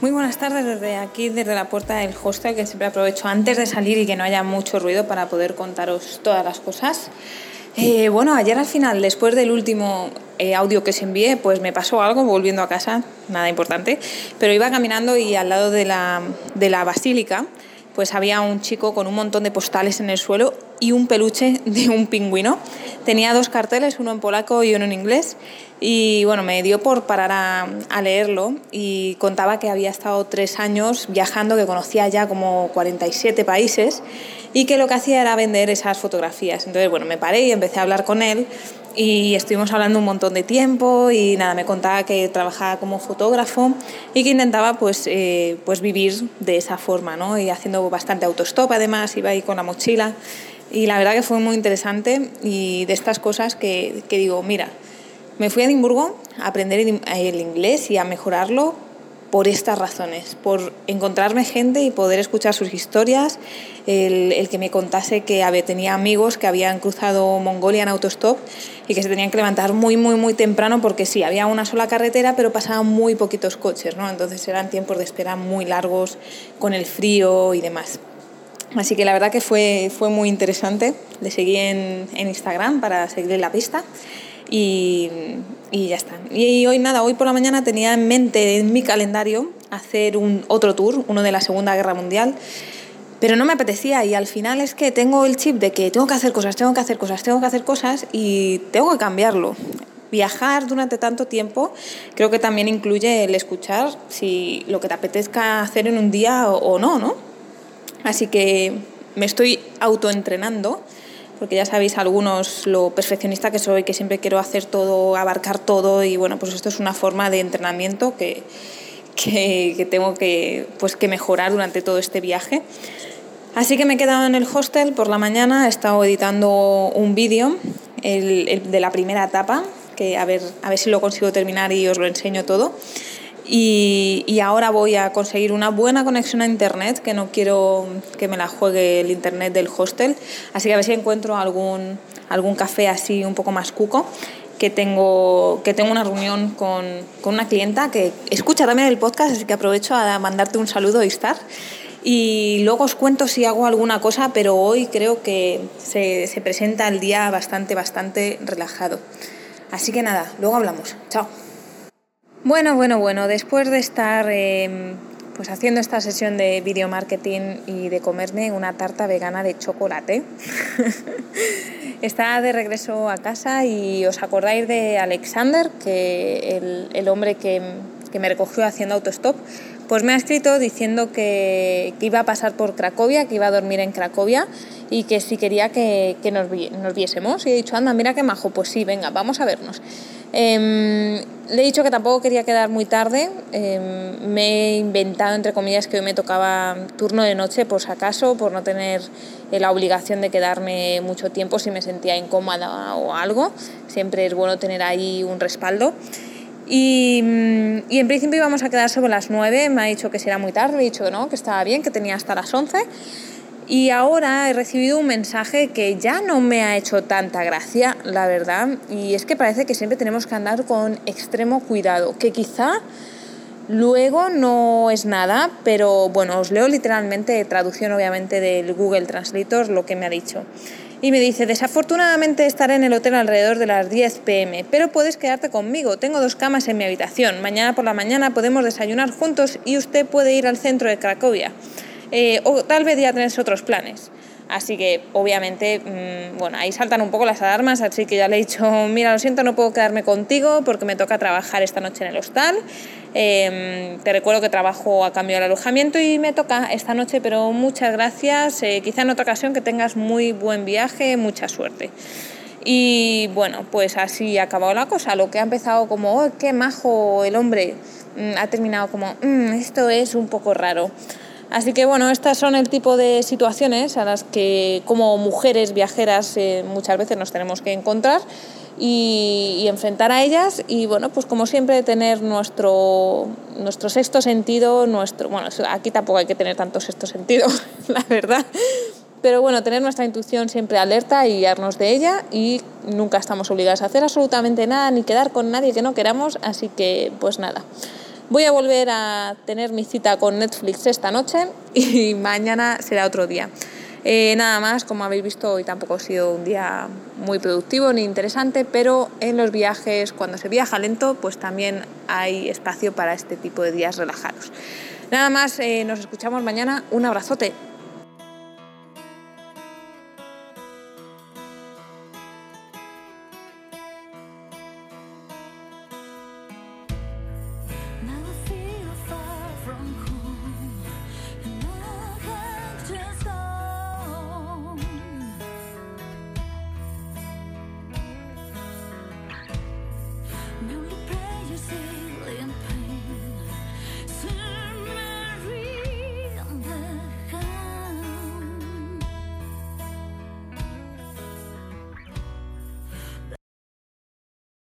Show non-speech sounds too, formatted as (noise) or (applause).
Muy buenas tardes desde aquí, desde la puerta del hostel, que siempre aprovecho antes de salir y que no haya mucho ruido para poder contaros todas las cosas. Eh, bueno, ayer al final, después del último eh, audio que se envié, pues me pasó algo volviendo a casa, nada importante, pero iba caminando y al lado de la, de la basílica, pues había un chico con un montón de postales en el suelo y un peluche de un pingüino. Tenía dos carteles, uno en polaco y uno en inglés, y bueno, me dio por parar a, leerlo y contaba que había estado tres años viajando, que conocía ya como 47 países y que lo que hacía era vender esas fotografías. Entonces, bueno, me paré y empecé a hablar con él y estuvimos hablando un montón de tiempo y nada, me contaba que trabajaba como fotógrafo y que intentaba pues, eh, pues vivir de esa forma, ¿no? Y haciendo bastante autostop además, iba ahí con la mochila y la verdad que fue muy interesante y de estas cosas que, que digo, mira, me fui a Edimburgo a aprender el inglés y a mejorarlo por estas razones, por encontrarme gente y poder escuchar sus historias, el, que me contase que tenía amigos que habían cruzado Mongolia en autostop y que se tenían que levantar muy, muy, muy temprano porque sí, había una sola carretera, pero pasaban muy poquitos coches, ¿no? Entonces eran tiempos de espera muy largos con el frío y demás. Así que la verdad que fue, fue muy interesante. Le seguí en, en Instagram para seguirle la pista y, y, ya está. Y hoy nada, hoy por la mañana tenía en mente, en mi calendario, hacer un otro tour, uno de la Segunda Guerra Mundial, pero no me apetecía y al final es que tengo el chip de que tengo que hacer cosas, tengo que hacer cosas, tengo que hacer cosas y tengo que cambiarlo. Viajar durante tanto tiempo creo que también incluye el escuchar si lo que te apetezca hacer en un día o, o no, ¿no? Así que me estoy autoentrenando porque ya sabéis algunos lo perfeccionista que soy, que siempre quiero hacer todo, abarcar todo y bueno, pues esto es una forma de entrenamiento que, que, tengo que, pues, que mejorar durante todo este viaje. Así que me he quedado en el hostel por la mañana, he estado editando un vídeo el, de la primera etapa, que a ver, a ver si lo consigo terminar y os lo enseño todo. Y, ahora voy a conseguir una buena conexión a internet, que no quiero que me la juegue el internet del hostel. Así que a ver si encuentro algún, algún café así un poco más cuco. Que tengo, que tengo una reunión con, con una clienta que escucha también el podcast, así que aprovecho a mandarte un saludo, Istar. Y luego os cuento si hago alguna cosa, pero hoy creo que se, se presenta el día bastante, bastante relajado. Así que nada, luego hablamos. Chao. Bueno, bueno, bueno, después de estar em, pues haciendo esta sesión de video marketing y de comerme una tarta vegana de chocolate, (laughs) está de regreso a casa y os acordáis de Alexander, que el, el hombre que, que, me recogió haciendo autostop, pues me ha escrito diciendo que, que, iba a pasar por Cracovia, que iba a dormir en Cracovia y que si quería que, que nos, nos viésemos. Y he dicho, anda, mira qué majo, pues sí, venga, vamos a vernos. Em, le he dicho que tampoco quería quedar muy tarde. Em, me he inventado, entre comillas, que hoy me tocaba turno de noche, por si acaso, por no tener eh, la obligación de quedarme mucho tiempo si me sentía incómoda o algo. Siempre es bueno tener ahí un respaldo. Y, mm, y, en principio íbamos a quedar sobre las 9, me ha dicho que si era muy tarde, he dicho que no, que estaba bien, que tenía hasta las 11. Y ahora he recibido un mensaje que ya no me ha hecho tanta gracia, la verdad, y es que parece que siempre tenemos que andar con extremo cuidado, que quizá luego no es nada, pero bueno, os leo literalmente, traducción obviamente del Google Translator, lo que me ha dicho. Y me dice, desafortunadamente estaré en el hotel alrededor de las 10 pm, pero puedes quedarte conmigo, tengo dos camas en mi habitación, mañana por la mañana podemos desayunar juntos y usted puede ir al centro de Cracovia. Eh, o tal vez ya tenés otros planes. Así que obviamente, mm, bueno, ahí saltan un poco las alarmas, así que ya le he dicho, mira, lo siento, no puedo quedarme contigo porque me toca trabajar esta noche en el hostal. Em, te recuerdo que trabajo a cambio del alojamiento y me toca esta noche, pero muchas gracias. Eh, quizá en otra ocasión que tengas muy buen viaje, mucha suerte. Y bueno, pues así ha acabado la cosa. Lo que ha empezado como, oh, qué majo el hombre, mm, ha terminado como, mm, esto es un poco raro. Así que bueno, estas son el tipo de situaciones a las que como mujeres viajeras eh, muchas veces nos tenemos que encontrar y, enfrentar a ellas y bueno, pues como siempre tener nuestro, nuestro sexto sentido, nuestro, bueno, aquí tampoco hay que tener tanto sexto sentido, (laughs) la verdad, pero bueno, tener nuestra intuición siempre alerta y guiarnos de ella y nunca estamos obligadas a hacer absolutamente nada ni quedar con nadie que no queramos, así que pues nada. Voy a volver a tener mi cita con Netflix esta noche (laughs) y mañana será otro día. Eh, nada más, como habéis visto, hoy tampoco ha sido un día muy productivo ni interesante, pero en los viajes, cuando se viaja lento, pues también hay espacio para este tipo de días relajados. Nada más, eh, nos escuchamos mañana. Un abrazote.